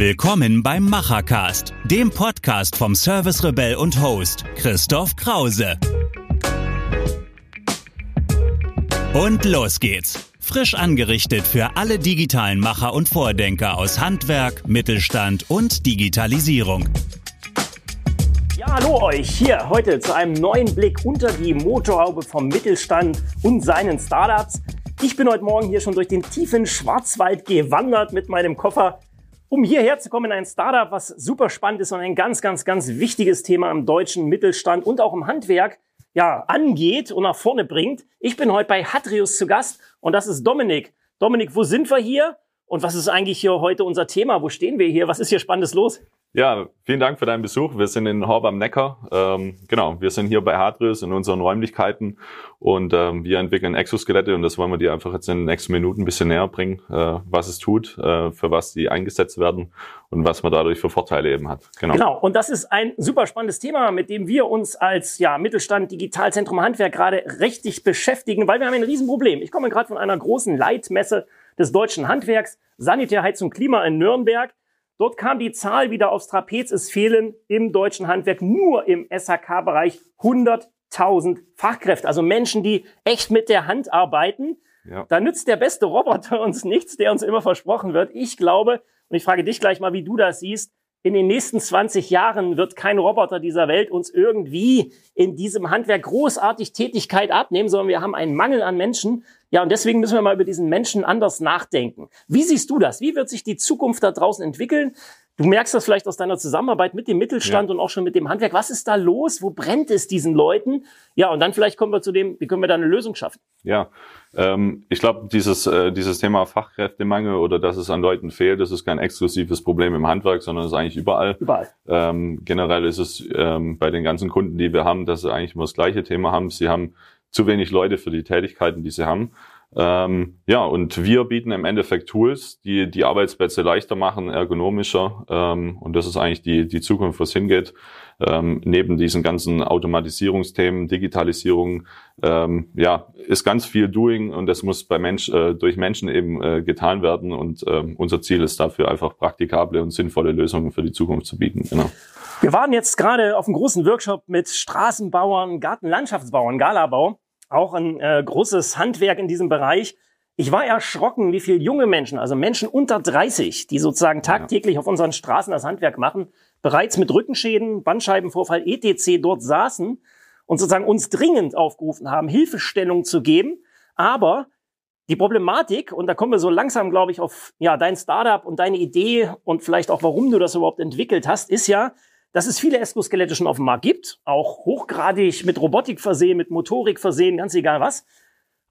Willkommen beim Machercast, dem Podcast vom Service Rebell und Host Christoph Krause. Und los geht's. Frisch angerichtet für alle digitalen Macher und Vordenker aus Handwerk, Mittelstand und Digitalisierung. Ja, hallo euch hier heute zu einem neuen Blick unter die Motorhaube vom Mittelstand und seinen Startups. Ich bin heute Morgen hier schon durch den tiefen Schwarzwald gewandert mit meinem Koffer um hierher zu kommen in ein Startup, was super spannend ist und ein ganz, ganz, ganz wichtiges Thema im deutschen Mittelstand und auch im Handwerk ja, angeht und nach vorne bringt. Ich bin heute bei Hatrius zu Gast und das ist Dominik. Dominik, wo sind wir hier? Und was ist eigentlich hier heute unser Thema? Wo stehen wir hier? Was ist hier Spannendes los? Ja, vielen Dank für deinen Besuch. Wir sind in Horb am Neckar. Ähm, genau, wir sind hier bei Hadrius in unseren Räumlichkeiten und ähm, wir entwickeln Exoskelette und das wollen wir dir einfach jetzt in den nächsten Minuten ein bisschen näher bringen, äh, was es tut, äh, für was die eingesetzt werden und was man dadurch für Vorteile eben hat. Genau. Genau, und das ist ein super spannendes Thema, mit dem wir uns als ja, Mittelstand Digitalzentrum Handwerk gerade richtig beschäftigen, weil wir haben ein Riesenproblem. Ich komme gerade von einer großen Leitmesse des deutschen Handwerks, Sanitär, Heizung, Klima in Nürnberg. Dort kam die Zahl wieder aufs Trapez. Es fehlen im deutschen Handwerk nur im SHK-Bereich 100.000 Fachkräfte, also Menschen, die echt mit der Hand arbeiten. Ja. Da nützt der beste Roboter uns nichts, der uns immer versprochen wird. Ich glaube, und ich frage dich gleich mal, wie du das siehst, in den nächsten 20 Jahren wird kein Roboter dieser Welt uns irgendwie in diesem Handwerk großartig Tätigkeit abnehmen, sondern wir haben einen Mangel an Menschen. Ja, und deswegen müssen wir mal über diesen Menschen anders nachdenken. Wie siehst du das? Wie wird sich die Zukunft da draußen entwickeln? Du merkst das vielleicht aus deiner Zusammenarbeit mit dem Mittelstand ja. und auch schon mit dem Handwerk. Was ist da los? Wo brennt es diesen Leuten? Ja, und dann vielleicht kommen wir zu dem, wie können wir da eine Lösung schaffen? Ja, ähm, ich glaube, dieses, äh, dieses Thema Fachkräftemangel oder dass es an Leuten fehlt, das ist kein exklusives Problem im Handwerk, sondern es ist eigentlich überall. Überall. Ähm, generell ist es ähm, bei den ganzen Kunden, die wir haben, dass sie eigentlich immer das gleiche Thema haben. Sie haben zu wenig Leute für die Tätigkeiten, die sie haben. Ähm, ja, und wir bieten im Endeffekt Tools, die die Arbeitsplätze leichter machen, ergonomischer. Ähm, und das ist eigentlich die, die Zukunft, was hingeht. Ähm, neben diesen ganzen Automatisierungsthemen, Digitalisierung, ähm, ja, ist ganz viel Doing und das muss bei Mensch, äh, durch Menschen eben äh, getan werden. Und äh, unser Ziel ist dafür einfach praktikable und sinnvolle Lösungen für die Zukunft zu bieten. Genau. Wir waren jetzt gerade auf einem großen Workshop mit Straßenbauern, Gartenlandschaftsbauern, Galabau auch ein äh, großes Handwerk in diesem Bereich. Ich war erschrocken, wie viele junge Menschen, also Menschen unter 30, die sozusagen tagtäglich auf unseren Straßen das Handwerk machen, bereits mit Rückenschäden, Bandscheibenvorfall, etc. dort saßen und sozusagen uns dringend aufgerufen haben, Hilfestellung zu geben. Aber die Problematik, und da kommen wir so langsam, glaube ich, auf ja, dein Startup und deine Idee und vielleicht auch, warum du das überhaupt entwickelt hast, ist ja, dass es viele Exoskelette schon auf dem Markt gibt, auch hochgradig mit Robotik versehen, mit Motorik versehen, ganz egal was.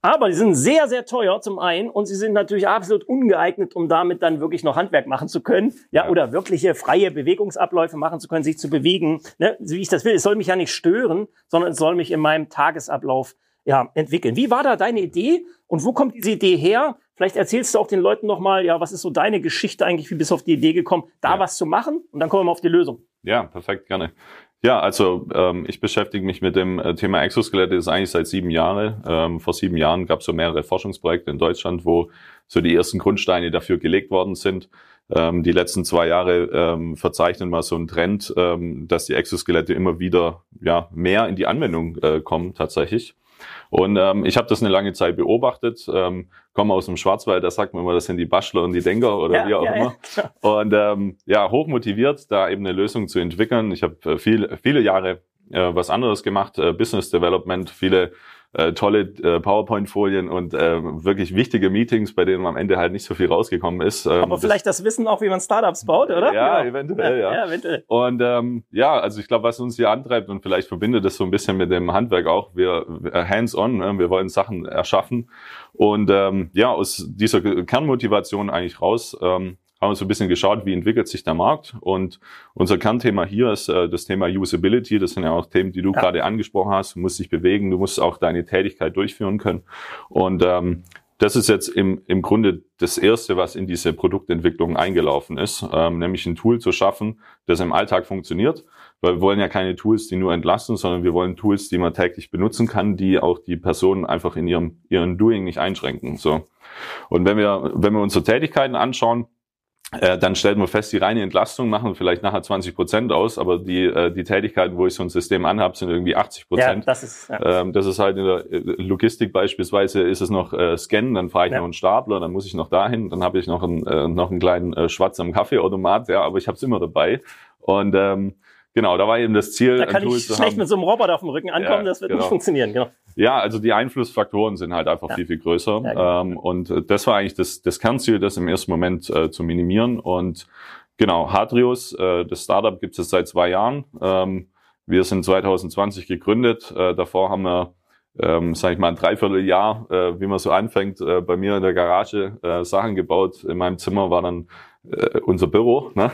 Aber die sind sehr, sehr teuer zum einen und sie sind natürlich absolut ungeeignet, um damit dann wirklich noch Handwerk machen zu können, ja, ja. oder wirkliche freie Bewegungsabläufe machen zu können, sich zu bewegen, ne, wie ich das will. Es soll mich ja nicht stören, sondern es soll mich in meinem Tagesablauf ja, entwickeln. Wie war da deine Idee und wo kommt diese Idee her? Vielleicht erzählst du auch den Leuten nochmal, ja, was ist so deine Geschichte eigentlich, wie bist du auf die Idee gekommen, da ja. was zu machen und dann kommen wir mal auf die Lösung. Ja, perfekt, gerne. Ja, also ähm, ich beschäftige mich mit dem äh, Thema Exoskelette ist eigentlich seit sieben Jahren. Ähm, vor sieben Jahren gab es so mehrere Forschungsprojekte in Deutschland, wo so die ersten Grundsteine dafür gelegt worden sind. Ähm, die letzten zwei Jahre ähm, verzeichnen mal so einen Trend, ähm, dass die Exoskelette immer wieder ja mehr in die Anwendung äh, kommen tatsächlich. Und ähm, ich habe das eine lange Zeit beobachtet, ähm, komme aus dem Schwarzwald, da sagt man immer, das sind die Bastler und die Denker oder ja, wie auch ja, immer. Ja. Und ähm, ja, hochmotiviert, da eben eine Lösung zu entwickeln. Ich habe äh, viel, viele Jahre äh, was anderes gemacht, äh, Business Development, viele äh, tolle äh, PowerPoint-Folien und äh, wirklich wichtige Meetings, bei denen am Ende halt nicht so viel rausgekommen ist. Ähm, Aber vielleicht das, das Wissen auch, wie man Startups baut, oder? Ja, genau. eventuell, ja. ja eventuell. Und ähm, ja, also ich glaube, was uns hier antreibt und vielleicht verbindet es so ein bisschen mit dem Handwerk auch, wir hands-on, ne? wir wollen Sachen erschaffen und ähm, ja, aus dieser Kernmotivation eigentlich raus ähm, haben wir so ein bisschen geschaut, wie entwickelt sich der Markt. Und unser Kernthema hier ist äh, das Thema Usability. Das sind ja auch Themen, die du ja. gerade angesprochen hast. Du musst dich bewegen, du musst auch deine Tätigkeit durchführen können. Und ähm, das ist jetzt im, im Grunde das Erste, was in diese Produktentwicklung eingelaufen ist, ähm, nämlich ein Tool zu schaffen, das im Alltag funktioniert. Weil wir wollen ja keine Tools, die nur entlasten, sondern wir wollen Tools, die man täglich benutzen kann, die auch die Personen einfach in ihrem, ihren Doing nicht einschränken. So. Und wenn wir, wenn wir unsere Tätigkeiten anschauen, äh, dann stellt man fest, die reine Entlastung machen vielleicht nachher 20 Prozent aus, aber die, äh, die Tätigkeiten, wo ich so ein System anhabe, sind irgendwie 80 Prozent. Ja, das ist, ja. Ähm, das ist halt in der äh, Logistik beispielsweise, ist es noch äh, Scannen, dann fahre ich Ja. noch einen Stapler, dann muss ich noch dahin, dann habe ich noch einen, äh, noch einen kleinen äh, Schwarz am Kaffeeautomat, ja, aber ich habe es immer dabei. Und ähm, genau, da war eben das Ziel, Da kann ich schlecht haben. mit so einem Roboter auf dem Rücken ankommen, Ja, das wird genau. nicht funktionieren. Genau. Ja, also die Einflussfaktoren sind halt einfach Ja. viel, viel größer. Ja, genau. ähm, und äh, das war eigentlich das, das Kernziel, das im ersten Moment äh, zu minimieren. Und genau, Hadrius, äh, das Startup gibt es seit zwei Jahren. Ähm, wir sind 2020 gegründet. Äh, davor haben wir, ähm, sage ich mal, ein Dreivierteljahr, äh, wie man so anfängt, äh, bei mir in der Garage äh, Sachen gebaut. In meinem Zimmer war dann äh, unser Büro. Ne?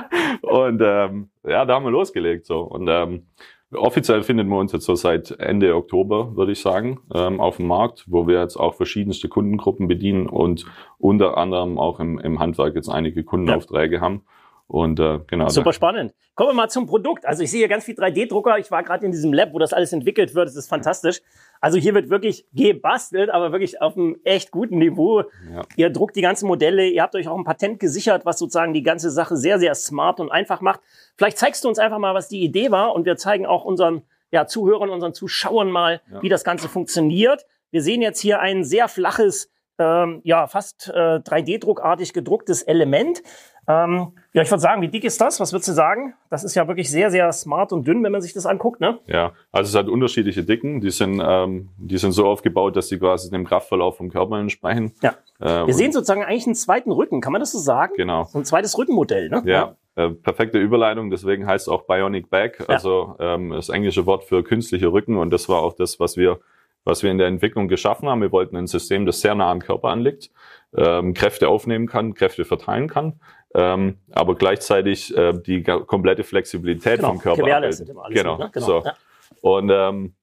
und ähm, ja, da haben wir losgelegt. so Und ähm, Offiziell finden wir uns jetzt so seit Ende Oktober, würde ich sagen, ähm, auf dem Markt, wo wir jetzt auch verschiedenste Kundengruppen bedienen und unter anderem auch im, im Handwerk jetzt einige Kundenaufträge haben. Und äh, genau. Super spannend. Kommen wir mal zum Produkt. Also ich sehe hier ganz viel 3D-Drucker. Ich war gerade in diesem Lab, wo das alles entwickelt wird. Das ist fantastisch. Also hier wird wirklich gebastelt, aber wirklich auf einem echt guten Niveau. Ja. Ihr druckt die ganzen Modelle. Ihr habt euch auch ein Patent gesichert, was sozusagen die ganze Sache sehr, sehr smart und einfach macht. Vielleicht zeigst du uns einfach mal, was die Idee war und wir zeigen auch unseren ja, Zuhörern, unseren Zuschauern mal, Ja. wie das Ganze funktioniert. Wir sehen jetzt hier ein sehr flaches, ähm, ja, fast äh, 3D-druckartig gedrucktes Element. Ähm, ja, ich würde sagen, wie dick ist das? Was würdest du sagen? Das ist ja wirklich sehr, sehr smart und dünn, wenn man sich das anguckt, ne? Ja, also es hat unterschiedliche Dicken. Die sind, ähm, die sind so aufgebaut, dass sie quasi dem Kraftverlauf vom Körper entsprechen. Ja. Äh, Wir sehen sozusagen eigentlich einen zweiten Rücken, kann man das so sagen? Genau. So ein zweites Rückenmodell, ne? Ja, äh, perfekte Überleitung, deswegen heißt es auch Bionic Back, also ähm, das englische Wort für künstliche Rücken und das war auch das, was wir, was wir in der Entwicklung geschaffen haben. Wir wollten ein System, das sehr nah am Körper anliegt, ähm, Kräfte aufnehmen kann, Kräfte verteilen kann, ähm, aber gleichzeitig äh, die komplette Flexibilität Genau, vom Körper gewährleistet immer alles Genau, mit, ne? Genau, so. ja. Und ähm,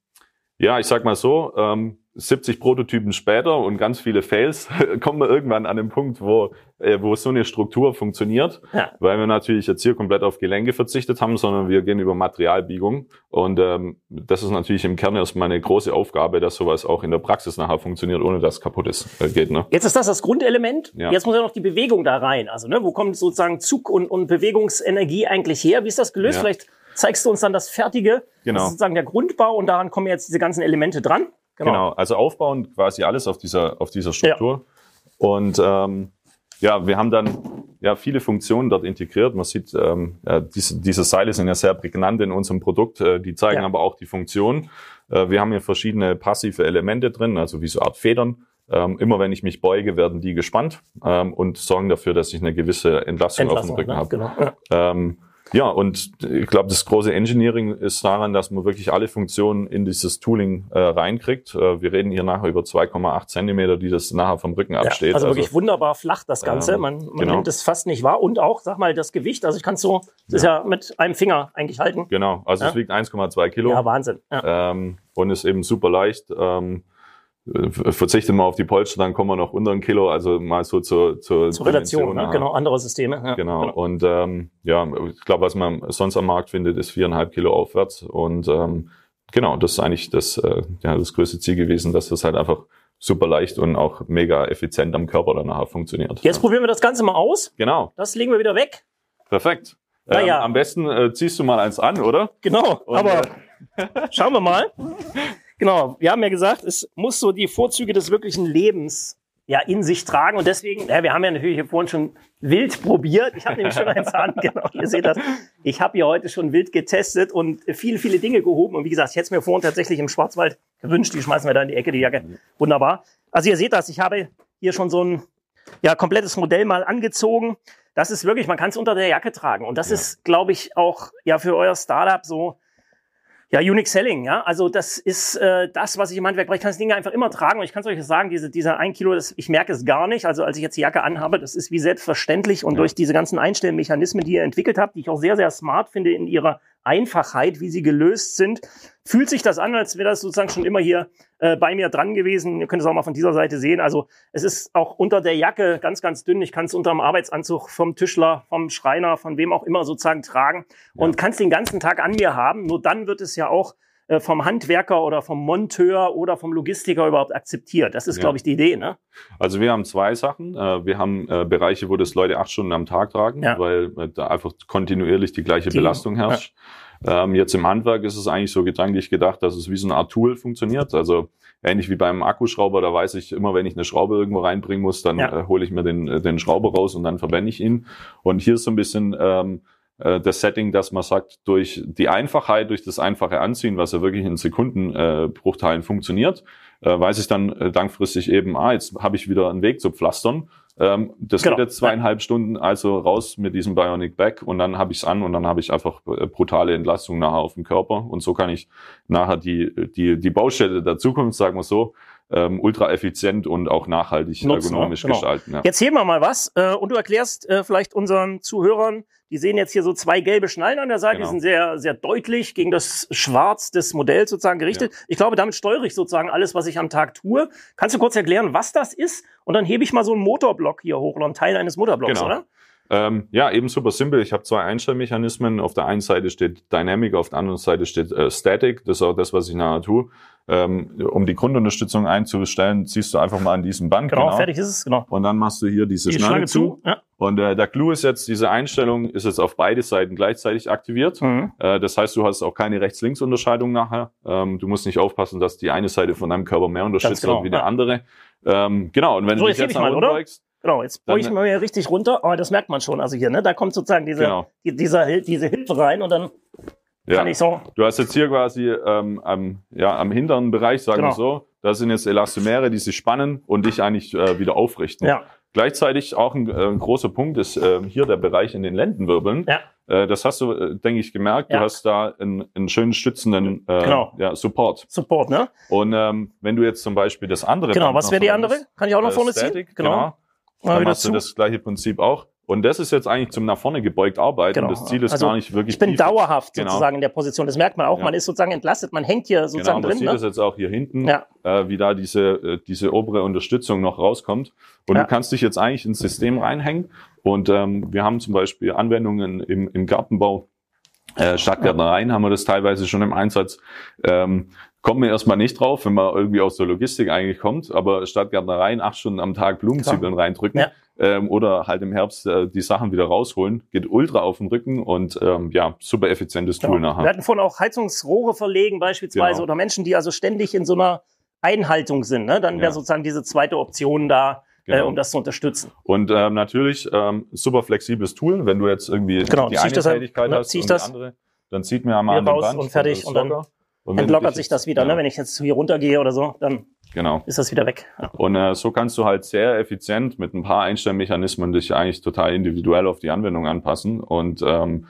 ja, ich sag mal so, ähm, 70 Prototypen später und ganz viele Fails kommen wir irgendwann an den Punkt, wo, äh, wo so eine Struktur funktioniert, Ja. weil wir natürlich jetzt hier komplett auf Gelenke verzichtet haben, sondern wir gehen über Materialbiegung. Und ähm, das ist natürlich im Kern erstmal eine große Aufgabe, dass sowas auch in der Praxis nachher funktioniert, ohne dass es kaputt ist, äh, geht. Ne? Jetzt ist das das Grundelement. Ja. Jetzt muss ja noch die Bewegung da rein. Also, ne, wo kommt sozusagen Zug und, und Bewegungsenergie eigentlich her? Wie ist das gelöst? Ja. Vielleicht zeigst du uns dann das Fertige. Genau. Das ist sozusagen der Grundbau und daran kommen jetzt diese ganzen Elemente dran. Genau. also aufbauen quasi alles auf dieser, auf dieser Struktur. Und ähm, ja, wir haben dann ja viele Funktionen dort integriert. Man sieht, ähm, ja, diese, diese Seile sind ja sehr prägnant in unserem Produkt, äh, die zeigen Ja. aber auch die Funktion. Äh, wir haben hier verschiedene passive Elemente drin, also wie so Art Federn. Ähm, immer wenn ich mich beuge, werden die gespannt ähm, und sorgen dafür, dass ich eine gewisse Entlastung, Entlassung, auf dem Rücken ne? habe. Genau. Ja. Ähm, ja, und ich glaube, das große Engineering ist daran, dass man wirklich alle Funktionen in dieses Tooling äh, reinkriegt. Äh, wir reden hier nachher über 2,8 Zentimeter, die das nachher vom Rücken Ja, absteht. also wirklich wunderbar flach das Ganze. Ähm, man man genau. nimmt es fast nicht wahr. Und auch, sag mal, das Gewicht. Also ich kann es so, das ist ja mit einem Finger eigentlich halten. Genau, also es Ja. wiegt 1,2 Kilo Ja, Wahnsinn. Ja. ähm, und ist eben super leicht. Ähm, äh, verzichtet mal auf die Polster, dann kommen wir noch unter ein Kilo, also mal so zur, zur, Zur Relation, ne? genau, andere Systeme. Ja, Genau. Und ähm, ja, ich glaube, was man sonst am Markt findet, ist viereinhalb Kilo aufwärts. Und ähm, genau, das ist eigentlich das, äh, ja, das größte Ziel gewesen, dass das halt einfach super leicht und auch mega effizient am Körper dann nachher funktioniert. Jetzt ja. probieren wir das Ganze mal aus. Genau, Das legen wir wieder weg. perfekt. Na Ähm, ja. Am besten äh, ziehst du mal eins an, oder? Genau, Und, aber äh, schauen wir mal. Genau, wir haben ja gesagt, es muss so die Vorzüge des wirklichen Lebens ja in sich tragen und deswegen, ja, wir haben ja natürlich hier vorhin schon wild probiert. Ich habe nämlich schon eins an, genau, ihr seht das. Ich habe hier heute schon wild getestet und viele, viele Dinge gehoben und wie gesagt, ich hätte es mir vorhin tatsächlich im Schwarzwald gewünscht, die schmeißen wir da in die Ecke, die Jacke. Wunderbar. Also ihr seht das, ich habe hier schon so ein ja, komplettes Modell mal angezogen. Das ist wirklich, man kann es unter der Jacke tragen und das Ja. ist, glaube ich, auch ja für euer Startup so ja, Unique Selling, ja. Also das ist äh, das, was ich im Handwerk brauche. Ich kann das Ding einfach immer tragen und ich kann es euch sagen, diese, dieser ein Kilo, das, ich merke es gar nicht. Also als ich jetzt die Jacke anhabe, das ist wie selbstverständlich und Ja. durch diese ganzen Einstellmechanismen, die ihr entwickelt habt, die ich auch sehr, sehr smart finde in ihrer Einfachheit, wie sie gelöst sind, fühlt sich das an, als wäre das sozusagen schon immer hier äh, bei mir dran gewesen. Ihr könnt es auch mal von dieser Seite sehen. Also es ist auch unter der Jacke ganz, ganz dünn. Ich kann es unter dem Arbeitsanzug vom Tischler, vom Schreiner, von wem auch immer sozusagen tragen und kann es den ganzen Tag an mir haben. Nur dann wird es ja auch vom Handwerker oder vom Monteur oder vom Logistiker überhaupt akzeptiert. Das ist, ja. glaube ich, die Idee. Ne? Also wir haben zwei Sachen. Äh, wir haben äh, Bereiche, wo das Leute acht Stunden am Tag tragen, ja. weil da einfach kontinuierlich die gleiche die, Belastung herrscht. Ja. Ähm, jetzt im Handwerk ist es eigentlich so gedanklich gedacht, dass es wie so eine Art Tool funktioniert. Also ähnlich wie beim Akkuschrauber, da weiß ich immer, wenn ich eine Schraube irgendwo reinbringen muss, dann äh, hole ich mir den, den Schrauber raus und dann verwende ich ihn. Und hier ist so ein bisschen ähm, äh, das Setting, dass man sagt, durch die Einfachheit, durch das einfache Anziehen, was ja wirklich in Sekundenbruchteilen äh, funktioniert, äh, weiß ich dann äh, langfristig eben, ah, jetzt habe ich wieder einen Weg zu pflastern. Ähm, das genau. geht jetzt zweieinhalb Stunden also raus mit diesem Bionic Back und dann habe ich es an und dann habe ich einfach äh, brutale Entlastung nachher auf dem Körper und so kann ich nachher die, die, die Baustelle der Zukunft, sagen wir so, ähm, ultra effizient und auch nachhaltig Nutzen, ergonomisch genau. gestalten. Ja. Jetzt heben wir mal was äh, und du erklärst äh, vielleicht unseren Zuhörern, die sehen jetzt hier so zwei gelbe Schnallen an der Seite, genau. die sind sehr, sehr deutlich gegen das Schwarz des Modells sozusagen gerichtet. Ja. Ich glaube, damit steuere ich sozusagen alles, was ich am Tag tue. Kannst du kurz erklären, was das ist? Und dann hebe ich mal so einen Motorblock hier hoch oder einen Teil eines Motorblocks, genau. oder? Ähm, ja, eben super simpel. Ich habe zwei Einstellmechanismen. Auf der einen Seite steht Dynamic, auf der anderen Seite steht äh, Static. Das ist auch das, was ich nachher tue. Ähm, um die Grundunterstützung einzustellen, ziehst du einfach mal an diesem Band. Genau, genau, fertig ist es, genau. Und dann machst du hier diese die Schnalle, zu. Ja. Und äh, der Clou ist jetzt, diese Einstellung ist jetzt auf beide Seiten gleichzeitig aktiviert. Mhm. Äh, das heißt, du hast auch keine Rechts-Links-Unterscheidung nachher. Ähm, du musst nicht aufpassen, dass die eine Seite von deinem Körper mehr unterstützt genau, wird wie ja. die andere. Ähm, genau, und wenn so, du dich jetzt, jetzt unten beugst, Genau, jetzt beuge ich mal hier richtig runter, aber das merkt man schon. Also hier, ne, da kommt sozusagen diese, genau. die, dieser, diese Hilfe rein und dann ja. kann ich so. Du hast jetzt hier quasi ähm, am, ja, am hinteren Bereich, sagen genau. wir so, da sind jetzt Elastomere, die sich spannen und dich eigentlich äh, wieder aufrichten. Ja. Gleichzeitig auch ein, äh, ein großer Punkt ist äh, hier der Bereich in den Lendenwirbeln. Ja. Äh, das hast du, äh, denke ich, gemerkt. Ja. Du hast da einen, einen schönen stützenden äh, genau. ja, Support. Support, ne? Und ähm, wenn du jetzt zum Beispiel das andere. Genau, was wäre die andere? Kann ich auch noch vorne ziehen? Genau. genau. Dann machst du das gleiche Prinzip auch. Und das ist jetzt eigentlich zum nach vorne gebeugt arbeiten. Genau. Das Ziel ist also gar nicht wirklich. Ich bin dauerhaft genau. sozusagen in der Position. Das merkt man auch. Ja. Man ist sozusagen entlastet. Man hängt hier sozusagen genau, drin. Man sieht ne? das jetzt auch hier hinten, ja. äh, wie da diese äh, diese obere Unterstützung noch rauskommt. Und ja. du kannst dich jetzt eigentlich ins System reinhängen. Und ähm, wir haben zum Beispiel Anwendungen im, im Gartenbau. Äh, Stadtgärtnereien haben wir das teilweise schon im Einsatz. Ähm, kommt mir erstmal nicht drauf, wenn man irgendwie aus der Logistik eigentlich kommt, aber statt Gärtnereien acht Stunden am Tag Blumenzwiebeln reindrücken ja. Ähm, oder halt im Herbst äh, die Sachen wieder rausholen, geht ultra auf den Rücken und ähm, ja, super effizientes Tool genau. nachher. Wir hatten vorhin auch Heizungsrohre verlegen beispielsweise genau. oder Menschen, die also ständig in so einer Einhaltung sind. Ne? Dann wäre ja. sozusagen diese zweite Option da, äh, Genau. Äh, um das zu unterstützen. Und ähm, natürlich ähm, super flexibles Tool, wenn du jetzt irgendwie genau, die eine Tätigkeit ne, hast und die andere, dann zieht mir einmal an den Band und fertig und dann und entlockert sich das wieder. Ne? Ja. Ne? Wenn ich jetzt hier runtergehe oder so, dann genau. ist das wieder weg. Ja. Und äh, so kannst du halt sehr effizient mit ein paar Einstellmechanismen dich eigentlich total individuell auf die Anwendung anpassen und, ähm,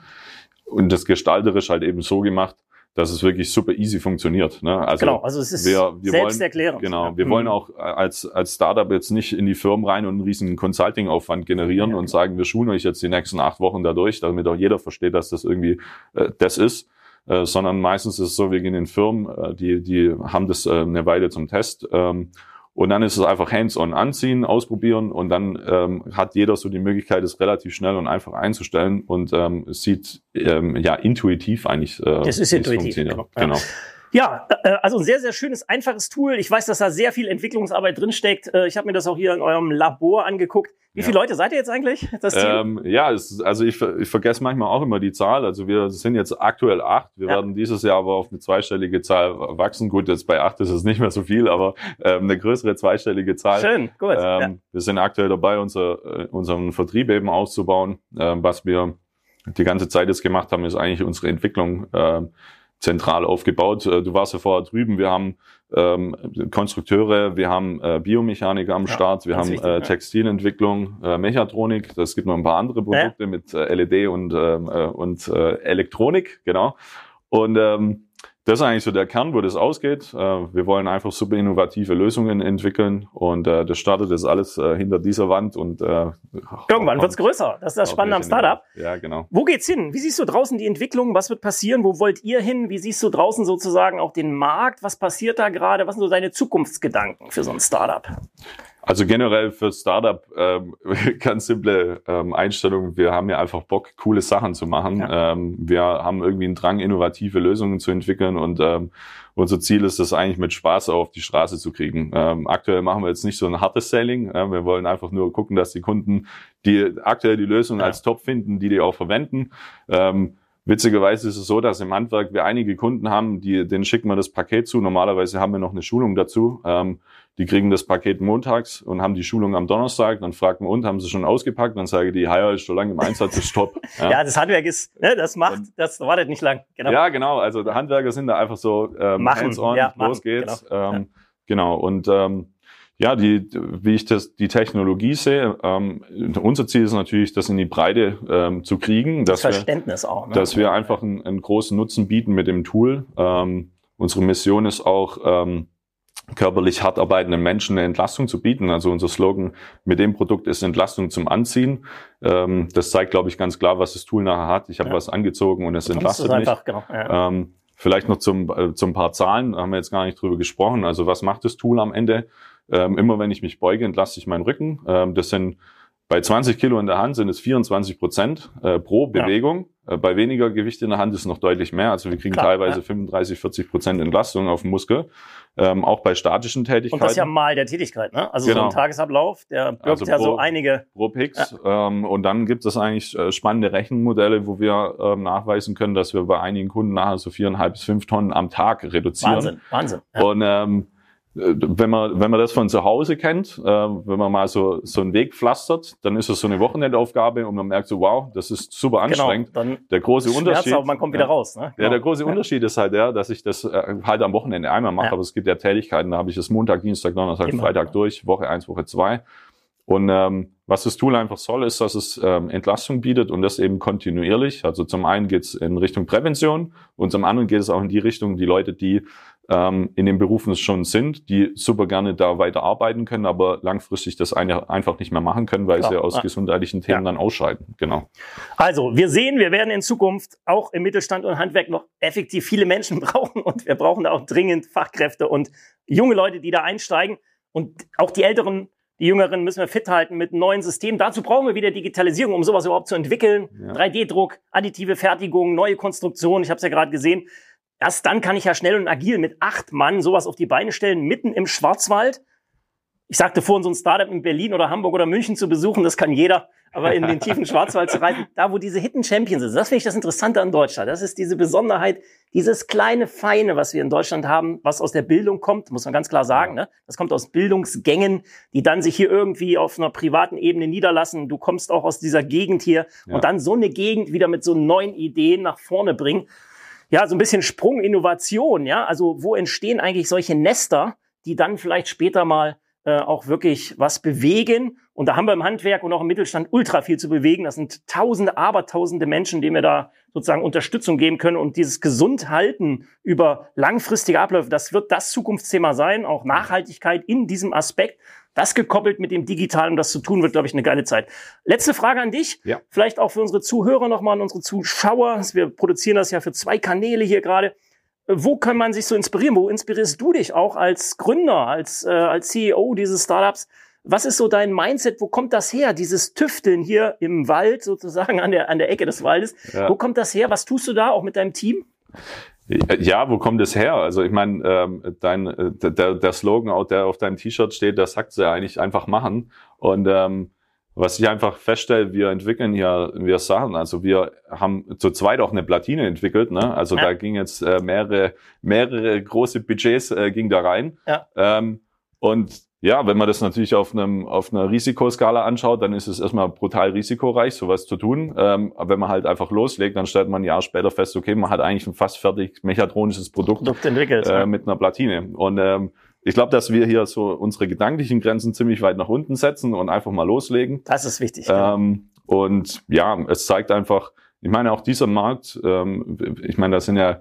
und das gestalterisch halt eben so gemacht, dass es wirklich super easy funktioniert. Ne? Also genau, also es ist wir, wir selbsterklärend. Wollen, genau, wir mhm. wollen auch als, als Startup jetzt nicht in die Firmen rein und einen riesen Consulting-Aufwand generieren ja, und sagen, wir schulen euch jetzt die nächsten acht Wochen dadurch, damit auch jeder versteht, dass das irgendwie äh, das ist, äh, sondern meistens ist es so, wir gehen in Firmen, äh, die, die haben das äh, eine Weile zum Test. Ähm, und dann ist es einfach hands-on anziehen, ausprobieren und dann ähm, hat jeder so die Möglichkeit, es relativ schnell und einfach einzustellen und ähm, es sieht ähm, ja intuitiv eigentlich. Äh, das ist intuitiv. Genau. genau. Ja, äh, also ein sehr, sehr schönes, einfaches Tool. Ich weiß, dass da sehr viel Entwicklungsarbeit drinsteckt. Äh, ich habe mir das auch hier in eurem Labor angeguckt. Wie viele Leute seid ihr jetzt eigentlich, das Team? Ähm, ja, es, also ich, ich vergesse manchmal auch immer die Zahl. Also wir sind jetzt aktuell acht. Wir ja. werden dieses Jahr aber auf eine zweistellige Zahl wachsen. Gut, jetzt bei acht ist es nicht mehr so viel, aber ähm, eine größere zweistellige Zahl. Schön, gut. Ähm, ja. Wir sind aktuell dabei, unser, äh, unseren Vertrieb eben auszubauen. Ähm, was wir die ganze Zeit jetzt gemacht haben, ist eigentlich unsere Entwicklung. Zentral aufgebaut. Äh, du warst ja vorher drüben, wir haben ähm, Konstrukteure, wir haben äh, Biomechaniker am ja, Start, wir haben wichtig, äh, Textilentwicklung, äh, Mechatronik, es gibt noch ein paar andere Produkte mit äh, LED und, ähm, äh, und äh, Elektronik, genau. Und ähm, das ist eigentlich so der Kern, wo das ausgeht. Äh, wir wollen einfach super innovative Lösungen entwickeln und äh, das startet jetzt alles äh, hinter dieser Wand und irgendwann wird's größer. Das ist das Spannende am Startup. Ja, genau. Wo geht's hin? Wie siehst du draußen die Entwicklung? Was wird passieren? Wo wollt ihr hin? Wie siehst du draußen sozusagen auch den Markt? Was passiert da gerade? Was sind so deine Zukunftsgedanken für so ein Startup? Also generell für Startup ähm, ganz simple ähm, Einstellung. Wir haben ja einfach Bock, coole Sachen zu machen. Ja. Ähm, wir haben irgendwie einen Drang, innovative Lösungen zu entwickeln und ähm, unser Ziel ist es eigentlich mit Spaß auf die Straße zu kriegen. Ähm, aktuell machen wir jetzt nicht so ein hartes Selling. Äh, wir wollen einfach nur gucken, dass die Kunden, die aktuell die Lösung ja. als top finden, die die auch verwenden. Ähm, Witzigerweise ist es so, dass im Handwerk wir einige Kunden haben, die, denen schicken wir das Paket zu. Normalerweise haben wir noch eine Schulung dazu. Ähm, die kriegen das Paket montags und haben die Schulung am Donnerstag. Dann fragen wir, und haben sie schon ausgepackt? Dann sage die, Hire ist schon lange im Einsatz, ist top. Ja, ja das Handwerk ist, ne, das macht, und, das wartet nicht lang. Genau. Ja, genau. Also die Handwerker sind da einfach so ähm, hands-on, ja, los geht's. Genau. Ähm, ja. genau. Und ähm, ja, die, wie ich das, die Technologie sehe, ähm, unser Ziel ist natürlich, das in die Breite ähm, zu kriegen. Das Verständnis wir, auch. Ne? Dass wir einfach einen, einen, großen Nutzen bieten mit dem Tool. Ähm, unsere Mission ist auch, ähm, körperlich hart arbeitenden Menschen eine Entlastung zu bieten. Also unser Slogan mit dem Produkt ist Entlastung zum Anziehen. Ähm, das zeigt, glaube ich, ganz klar, was das Tool nachher hat. Ich habe ja. was angezogen und es entlastet mich. Einfach, genau, ja. ähm, vielleicht noch zum, äh, zum paar Zahlen, da haben wir jetzt gar nicht drüber gesprochen. Also was macht das Tool am Ende? Ähm, immer wenn ich mich beuge, entlasse ich meinen Rücken. Ähm, das sind bei 20 Kilo in der Hand sind es 24 Prozent äh, pro Bewegung. Ja. Äh, bei weniger Gewicht in der Hand ist es noch deutlich mehr. Also wir kriegen Klar, teilweise ja. 35, 40 Prozent Entlastung auf den Muskel. Ähm, auch bei statischen Tätigkeiten. Und das ist ja mal der Tätigkeit, ne? Also genau. so ein Tagesablauf, der birgt also ja pro, so einige. Pro Pix. Ja. Ähm, und dann gibt es eigentlich äh, spannende Rechenmodelle, wo wir ähm, nachweisen können, dass wir bei einigen Kunden nachher so viereinhalb bis fünf Tonnen am Tag reduzieren. Wahnsinn, Wahnsinn. Und ähm, äh, wenn man, wenn man das von zu Hause kennt, äh, wenn man mal so, so einen Weg pflastert, dann ist es so eine Wochenendaufgabe und man merkt so, wow, das ist super genau, anstrengend. Genau, dann der große Unterschied. Aber man kommt wieder ja, raus. Ne? Genau. Ja, der große ja. Unterschied ist halt der, dass ich das äh, halt am Wochenende einmal mache, ja. aber es gibt ja Tätigkeiten, da habe ich das Montag, Dienstag, Donnerstag, Immer. Freitag durch, Woche eins, Woche zwei. Und ähm, was das Tool einfach soll, ist, dass es ähm, Entlastung bietet und das eben kontinuierlich. Also zum einen geht es in Richtung Prävention und zum anderen geht es auch in die Richtung, die Leute, die ähm, in den Berufen schon sind, die super gerne da weiter arbeiten können, aber langfristig das eine einfach nicht mehr machen können, weil Klar. sie aus gesundheitlichen Themen ja. dann ausscheiden. Genau. Also wir sehen, wir werden in Zukunft auch im Mittelstand und Handwerk noch effektiv viele Menschen brauchen und wir brauchen da auch dringend Fachkräfte und junge Leute, die da einsteigen und auch die Älteren die Jüngeren müssen wir fit halten mit neuen Systemen. Dazu brauchen wir wieder Digitalisierung, um sowas überhaupt zu entwickeln. Ja. 3D-Druck, additive Fertigung, neue Konstruktionen. Ich habe es ja gerade gesehen. Erst dann kann ich ja schnell und agil mit acht Mann sowas auf die Beine stellen, mitten im Schwarzwald. Ich sagte vorhin, so ein Startup in Berlin oder Hamburg oder München zu besuchen, das kann jeder. Aber in den tiefen Schwarzwald zu reisen, da wo diese Hidden Champions sind, das finde ich das Interessante an Deutschland. Das ist diese Besonderheit, dieses kleine Feine, was wir in Deutschland haben, was aus der Bildung kommt, muss man ganz klar sagen. Ne? Das kommt aus Bildungsgängen, die dann sich hier irgendwie auf einer privaten Ebene niederlassen. Du kommst auch aus dieser Gegend hier ja. und dann so eine Gegend wieder mit so neuen Ideen nach vorne bringen ja, so ein bisschen Sprung, Innovation, ja. Also wo entstehen eigentlich solche Nester, die dann vielleicht später mal äh, auch wirklich was bewegen. Und da haben wir im Handwerk und auch im Mittelstand ultra viel zu bewegen. Das sind tausende, abertausende Menschen, denen wir da sozusagen Unterstützung geben können. Und dieses Gesundhalten über langfristige Abläufe, das wird das Zukunftsthema sein, auch Nachhaltigkeit in diesem Aspekt. Das gekoppelt mit dem Digitalen, um das zu tun, wird, glaube ich, eine geile Zeit. Letzte Frage an dich. Ja. Vielleicht auch für unsere Zuhörer nochmal und unsere Zuschauer. Wir produzieren das ja für zwei Kanäle hier gerade. Wo kann man sich so inspirieren? Wo inspirierst du dich auch als Gründer, als, äh, als CEO dieses Startups? Was ist so dein Mindset? Wo kommt das her? Dieses Tüfteln hier im Wald, sozusagen an der, an der Ecke des Waldes. Ja. Wo kommt das her? Was tust du da auch mit deinem Team? Ja, wo kommt es her? Also ich meine, ähm, dein, äh, der, der Slogan, auch der auf deinem T-Shirt steht, der sagt ja eigentlich einfach machen. Und ähm, was ich einfach feststelle, wir entwickeln hier wir Sachen. Also wir haben zu zweit auch eine Platine entwickelt. Ne? Also ja. da ging jetzt äh, mehrere mehrere große Budgets äh, ging da rein. Ja. Ähm, und ja, wenn man das natürlich auf einem auf einer Risikoskala anschaut, dann ist es erstmal brutal risikoreich, sowas zu tun. Ähm, aber wenn man halt einfach loslegt, dann stellt man ein Jahr später fest, okay, man hat eigentlich ein fast fertig mechatronisches Produkt, Produkt entwickelt, äh, mit einer Platine. Und ähm, ich glaube, dass wir hier so unsere gedanklichen Grenzen ziemlich weit nach unten setzen und einfach mal loslegen. Das ist wichtig. Ähm, und ja, es zeigt einfach, ich meine, auch dieser Markt, ähm, ich meine, da sind ja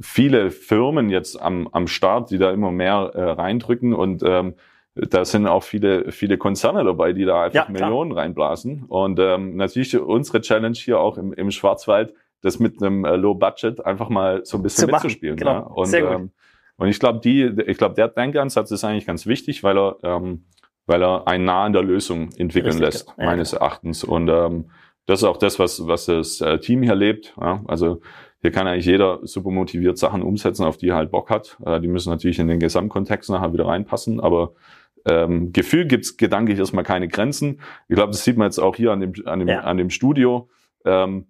viele Firmen jetzt am, am Start, die da immer mehr äh, reindrücken und ähm, da sind auch viele, viele Konzerne dabei, die da einfach ja, Millionen reinblasen. Und ähm, natürlich unsere Challenge hier auch im, im Schwarzwald, das mit einem äh, Low Budget einfach mal so ein bisschen Zu mitzuspielen. Genau. Ne? Und, Sehr gut. Ähm, und ich glaube, die, ich glaube, der Denkansatz ist eigentlich ganz wichtig, weil er ähm, weil er einen nah an der Lösung entwickeln lässt, ja, meines Erachtens. Und ähm, das ist auch das, was, was das äh, Team hier lebt. Ja? Also hier kann eigentlich jeder super motiviert Sachen umsetzen, auf die er halt Bock hat. Äh, die müssen natürlich in den Gesamtkontext nachher wieder reinpassen, aber ähm, Gefühl gibt's gedanklich erstmal keine Grenzen. Ich glaube, das sieht man jetzt auch hier an dem, an dem, Ja. an dem Studio. Ähm,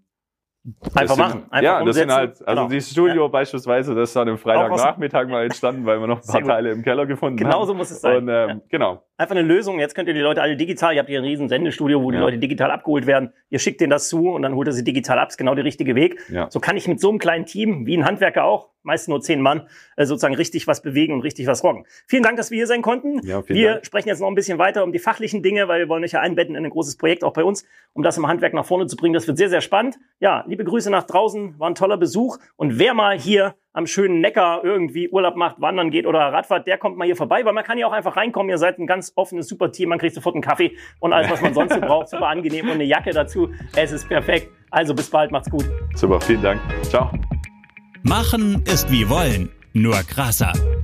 Einfach sind, machen, einfach ja, das sind umsetzen. halt, also Genau. dieses Studio beispielsweise, das ist dann am aus- Freitagnachmittag mal entstanden, weil wir noch ein paar. Teile im Keller gefunden Genau haben. so muss es sein. Und ähm, Ja. genau, Einfach eine Lösung. Jetzt könnt ihr die Leute alle digital, ihr habt hier ein riesen Sendestudio, wo die Ja. Leute digital abgeholt werden. Ihr schickt denen das zu und dann holt er sie digital ab. Ist genau der richtige Weg. Ja. So kann ich mit so einem kleinen Team, wie ein Handwerker auch, meist nur zehn Mann, äh, sozusagen richtig was bewegen und richtig was rocken. Vielen Dank, dass wir hier sein konnten. Ja, wir Dank. sprechen jetzt noch ein bisschen weiter um die fachlichen Dinge, weil wir wollen euch ja einbetten in ein großes Projekt auch bei uns, um das im Handwerk nach vorne zu bringen. Das wird sehr, sehr spannend. Ja, liebe Grüße nach draußen, war ein toller Besuch. Und wer mal hier am schönen Neckar irgendwie Urlaub macht, wandern geht oder Radfahrt, der kommt mal hier vorbei, weil man kann ja auch einfach reinkommen. Ihr seid ein ganz offenes, super Team. Man kriegt sofort einen Kaffee und alles, was man sonst so braucht. Super angenehm und eine Jacke dazu. Es ist perfekt. Also bis bald, macht's gut. super, vielen Dank. Ciao. Machen ist wie wollen, nur krasser.